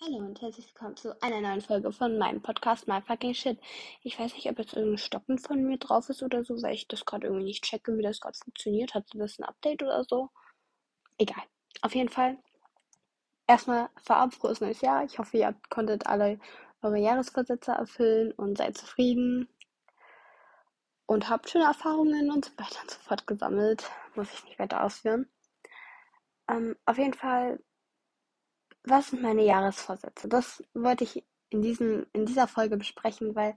Hallo und herzlich willkommen zu einer neuen Folge von meinem Podcast My Fucking Shit. Ich weiß nicht, ob jetzt irgendein Stoppen von mir drauf ist oder so, weil ich das gerade irgendwie nicht checke, wie das gerade funktioniert. Hatte das ein Update oder so? Egal. Auf jeden Fall. Erstmal vorab frohes neues Jahr. Ich hoffe, ihr konntet alle eure Jahresvorsätze erfüllen und seid zufrieden und habt schöne Erfahrungen und so weiter und so fort gesammelt. Muss ich nicht weiter ausführen. Ähm, auf jeden Fall was sind meine Jahresvorsätze? Das wollte ich in, diesem, in dieser Folge besprechen, weil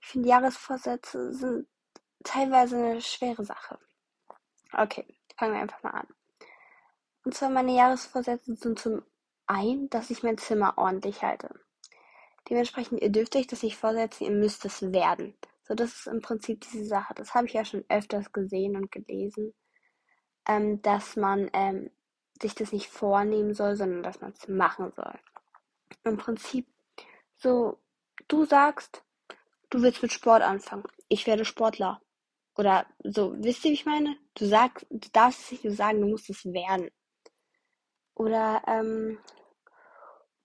ich finde, Jahresvorsätze sind teilweise eine schwere Sache. Okay, fangen wir einfach mal an. Und zwar meine Jahresvorsätze sind zum einen, dass ich mein Zimmer ordentlich halte. Dementsprechend, ihr dürft euch das nicht vorsetzen, ihr müsst es werden. So, das ist im Prinzip diese Sache. Das habe ich ja schon öfters gesehen und gelesen, ähm, dass man ähm, sich das nicht vornehmen soll, sondern dass man es machen soll. Im Prinzip so, du sagst, du willst mit Sport anfangen. Ich werde Sportler. Oder so, wisst ihr, wie ich meine? Du sagst, du darfst es nicht nur sagen, du musst es werden. Oder, ähm,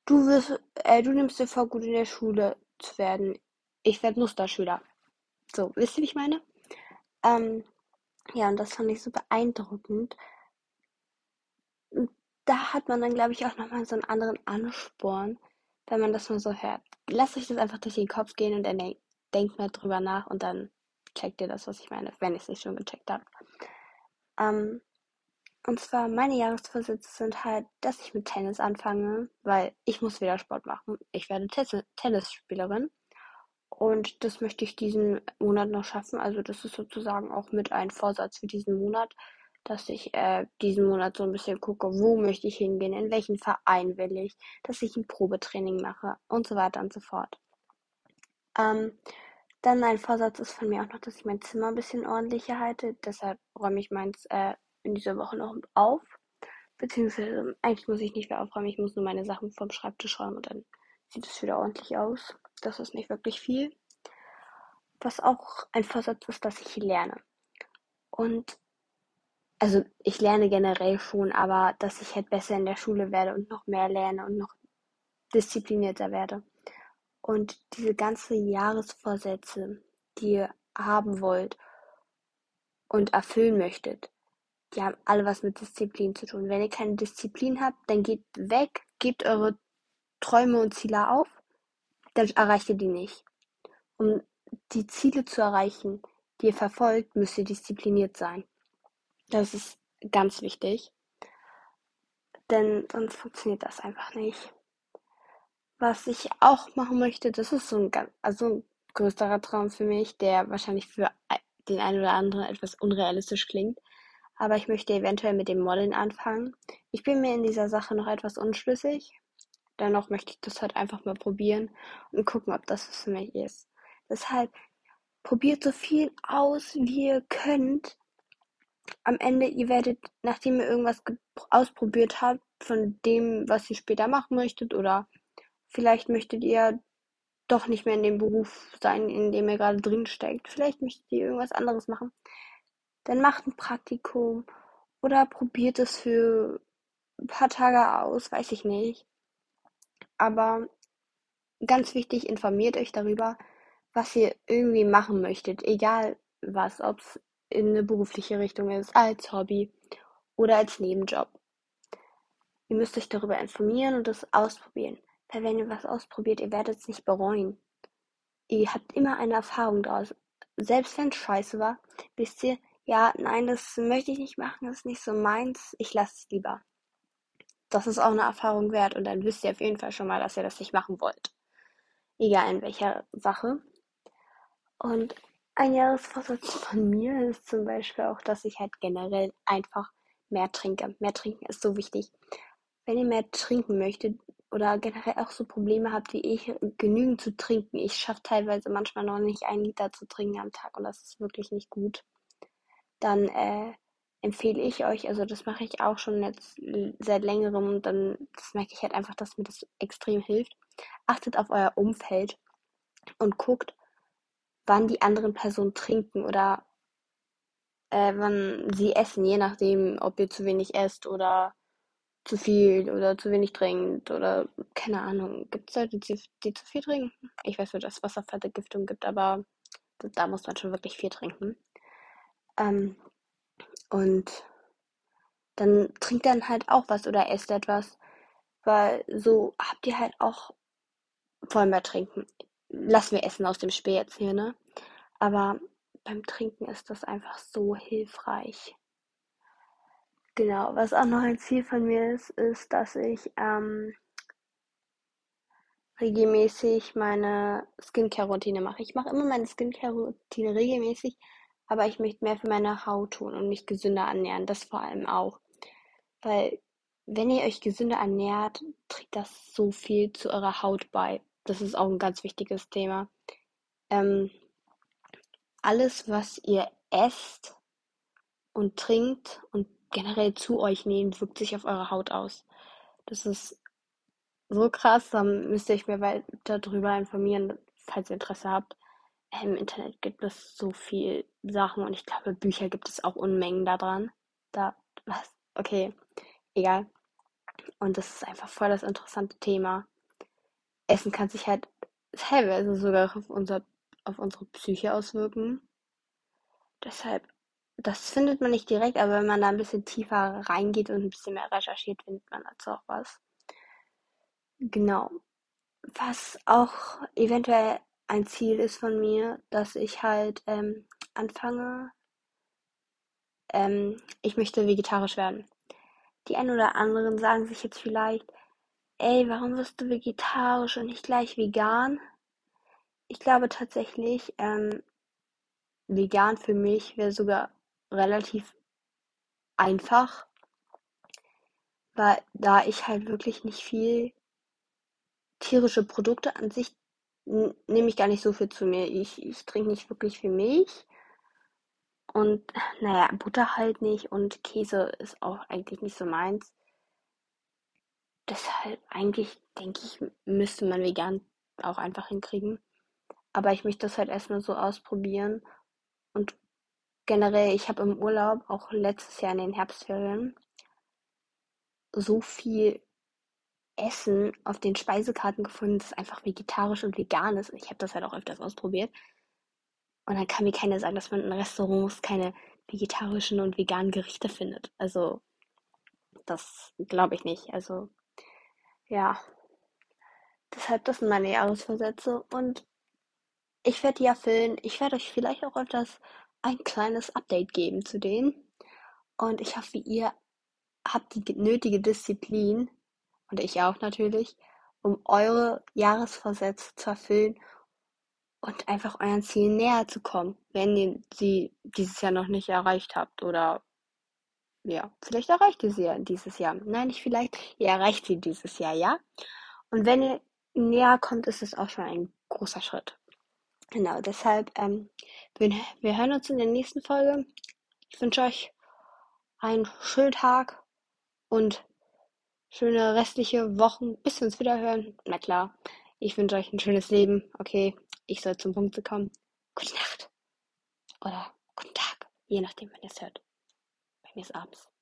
du wirst, äh, du nimmst dir vor, gut in der Schule zu werden. Ich werde Musterschüler. So, wisst ihr, wie ich meine? Ähm, ja, und das fand ich so beeindruckend, da hat man dann, glaube ich, auch nochmal so einen anderen Ansporn, wenn man das mal so hört. Lasst euch das einfach durch den Kopf gehen und dann denk, denkt mal drüber nach und dann checkt ihr das, was ich meine, wenn ich es nicht schon gecheckt habe. Ähm, und zwar meine Jahresvorsätze sind halt, dass ich mit Tennis anfange, weil ich muss wieder Sport machen. Ich werde Tennisspielerin und das möchte ich diesen Monat noch schaffen. Also das ist sozusagen auch mit ein Vorsatz für diesen Monat, dass ich äh, diesen Monat so ein bisschen gucke, wo möchte ich hingehen, in welchen Verein will ich, dass ich ein Probetraining mache und so weiter und so fort. Ähm, dann ein Vorsatz ist von mir auch noch, dass ich mein Zimmer ein bisschen ordentlicher halte. Deshalb räume ich meins äh, in dieser Woche noch auf. Beziehungsweise eigentlich muss ich nicht mehr aufräumen, ich muss nur meine Sachen vom Schreibtisch räumen und dann sieht es wieder ordentlich aus. Das ist nicht wirklich viel. Was auch ein Vorsatz ist, dass ich lerne. Und also ich lerne generell schon, aber dass ich halt besser in der Schule werde und noch mehr lerne und noch disziplinierter werde. Und diese ganze Jahresvorsätze, die ihr haben wollt und erfüllen möchtet, die haben alle was mit Disziplin zu tun. Wenn ihr keine Disziplin habt, dann geht weg, gebt eure Träume und Ziele auf, dann erreicht ihr die nicht. Um die Ziele zu erreichen, die ihr verfolgt, müsst ihr diszipliniert sein. Das ist ganz wichtig. Denn sonst funktioniert das einfach nicht. Was ich auch machen möchte, das ist so ein, ganz, also ein größerer Traum für mich, der wahrscheinlich für den einen oder anderen etwas unrealistisch klingt. Aber ich möchte eventuell mit dem Modeln anfangen. Ich bin mir in dieser Sache noch etwas unschlüssig. Dennoch möchte ich das halt einfach mal probieren und gucken, ob das was für mich ist. Deshalb probiert so viel aus, wie ihr könnt am Ende, ihr werdet, nachdem ihr irgendwas ausprobiert habt, von dem, was ihr später machen möchtet, oder vielleicht möchtet ihr doch nicht mehr in dem Beruf sein, in dem ihr gerade drin steckt. Vielleicht möchtet ihr irgendwas anderes machen. Dann macht ein Praktikum oder probiert es für ein paar Tage aus, weiß ich nicht. Aber ganz wichtig, informiert euch darüber, was ihr irgendwie machen möchtet, egal was, ob es in eine berufliche Richtung ist, als Hobby oder als Nebenjob. Ihr müsst euch darüber informieren und es ausprobieren. Weil wenn ihr was ausprobiert, ihr werdet es nicht bereuen. Ihr habt immer eine Erfahrung daraus. Selbst wenn es scheiße war, wisst ihr, ja, nein, das möchte ich nicht machen, das ist nicht so meins, ich lasse es lieber. Das ist auch eine Erfahrung wert und dann wisst ihr auf jeden Fall schon mal, dass ihr das nicht machen wollt. Egal in welcher Sache. Und ein Jahresvorsatz von mir ist zum Beispiel auch, dass ich halt generell einfach mehr trinke. Mehr trinken ist so wichtig. Wenn ihr mehr trinken möchtet oder generell auch so Probleme habt wie ich, genügend zu trinken. Ich schaffe teilweise manchmal noch nicht einen Liter zu trinken am Tag und das ist wirklich nicht gut. Dann äh, empfehle ich euch, also das mache ich auch schon jetzt seit längerem und dann das merke ich halt einfach, dass mir das extrem hilft. Achtet auf euer Umfeld und guckt, wann die anderen Personen trinken oder äh, wann sie essen, je nachdem, ob ihr zu wenig esst oder zu viel oder zu wenig trinkt oder keine Ahnung. Gibt es Leute, die, die zu viel trinken? Ich weiß, dass es Wasservergiftung gibt, aber da muss man schon wirklich viel trinken. Ähm, und dann trinkt dann halt auch was oder esst etwas. Weil so habt ihr halt auch voll mehr trinken. Lassen wir Essen aus dem Spiel jetzt hier, ne? Aber beim Trinken ist das einfach so hilfreich. Genau, was auch noch ein Ziel von mir ist, ist, dass ich ähm, regelmäßig meine Skincare-Routine mache. Ich mache immer meine Skincare-Routine regelmäßig, aber ich möchte mehr für meine Haut tun und mich gesünder ernähren. Das vor allem auch. Weil, wenn ihr euch gesünder ernährt, trägt das so viel zu eurer Haut bei. Das ist auch ein ganz wichtiges Thema. Ähm, alles, was ihr esst und trinkt und generell zu euch nehmt, wirkt sich auf eure Haut aus. Das ist so krass, dann müsst ihr euch mehr weiter darüber informieren, falls ihr Interesse habt. Im Internet gibt es so viel Sachen und ich glaube, Bücher gibt es auch Unmengen daran. Da, was? Okay, egal. Und das ist einfach voll das interessante Thema. Essen kann sich halt teilweise sogar auf, unser, auf unsere Psyche auswirken. Deshalb, das findet man nicht direkt, aber wenn man da ein bisschen tiefer reingeht und ein bisschen mehr recherchiert, findet man dazu auch was. Genau. Was auch eventuell ein Ziel ist von mir, dass ich halt ähm, anfange, ähm, ich möchte vegetarisch werden. Die einen oder anderen sagen sich jetzt vielleicht, ey, warum wirst du vegetarisch und nicht gleich vegan? Ich glaube tatsächlich, ähm, vegan für mich wäre sogar relativ einfach, weil da ich halt wirklich nicht viel tierische Produkte an sich nehme ich gar nicht so viel zu mir. Ich, ich trinke nicht wirklich viel Milch. Und naja, Butter halt nicht und Käse ist auch eigentlich nicht so meins. Deshalb eigentlich denke ich, müsste man vegan auch einfach hinkriegen. Aber ich möchte das halt erstmal so ausprobieren. Und generell, ich habe im Urlaub, auch letztes Jahr in den Herbstferien, so viel Essen auf den Speisekarten gefunden, das einfach vegetarisch und vegan ist. Ich habe das halt auch öfters ausprobiert. Und dann kann mir keiner sagen, dass man in Restaurants keine vegetarischen und veganen Gerichte findet. Also, das glaube ich nicht. Also, ja. Deshalb, das sind meine Jahresvorsätze. Und ich werde die erfüllen. Ich werde euch vielleicht auch öfters ein kleines Update geben zu denen. Und ich hoffe, ihr habt die nötige Disziplin, und ich auch natürlich, um eure Jahresvorsätze zu erfüllen und einfach euren Zielen näher zu kommen, wenn ihr sie dieses Jahr noch nicht erreicht habt oder ja, vielleicht erreicht ihr sie dieses Jahr. Nein, nicht vielleicht, ihr erreicht sie dieses Jahr, ja? Und wenn ihr näher kommt, ist es auch schon ein großer Schritt. Genau, deshalb, ähm, wir, wir hören uns in der nächsten Folge. Ich wünsche euch einen schönen Tag und schöne restliche Wochen, bis wir uns wieder hören. Na klar, ich wünsche euch ein schönes Leben. Okay, ich soll zum Punkt kommen. Gute Nacht. Oder guten Tag, je nachdem, wann ihr es hört. Bei mir ist abends.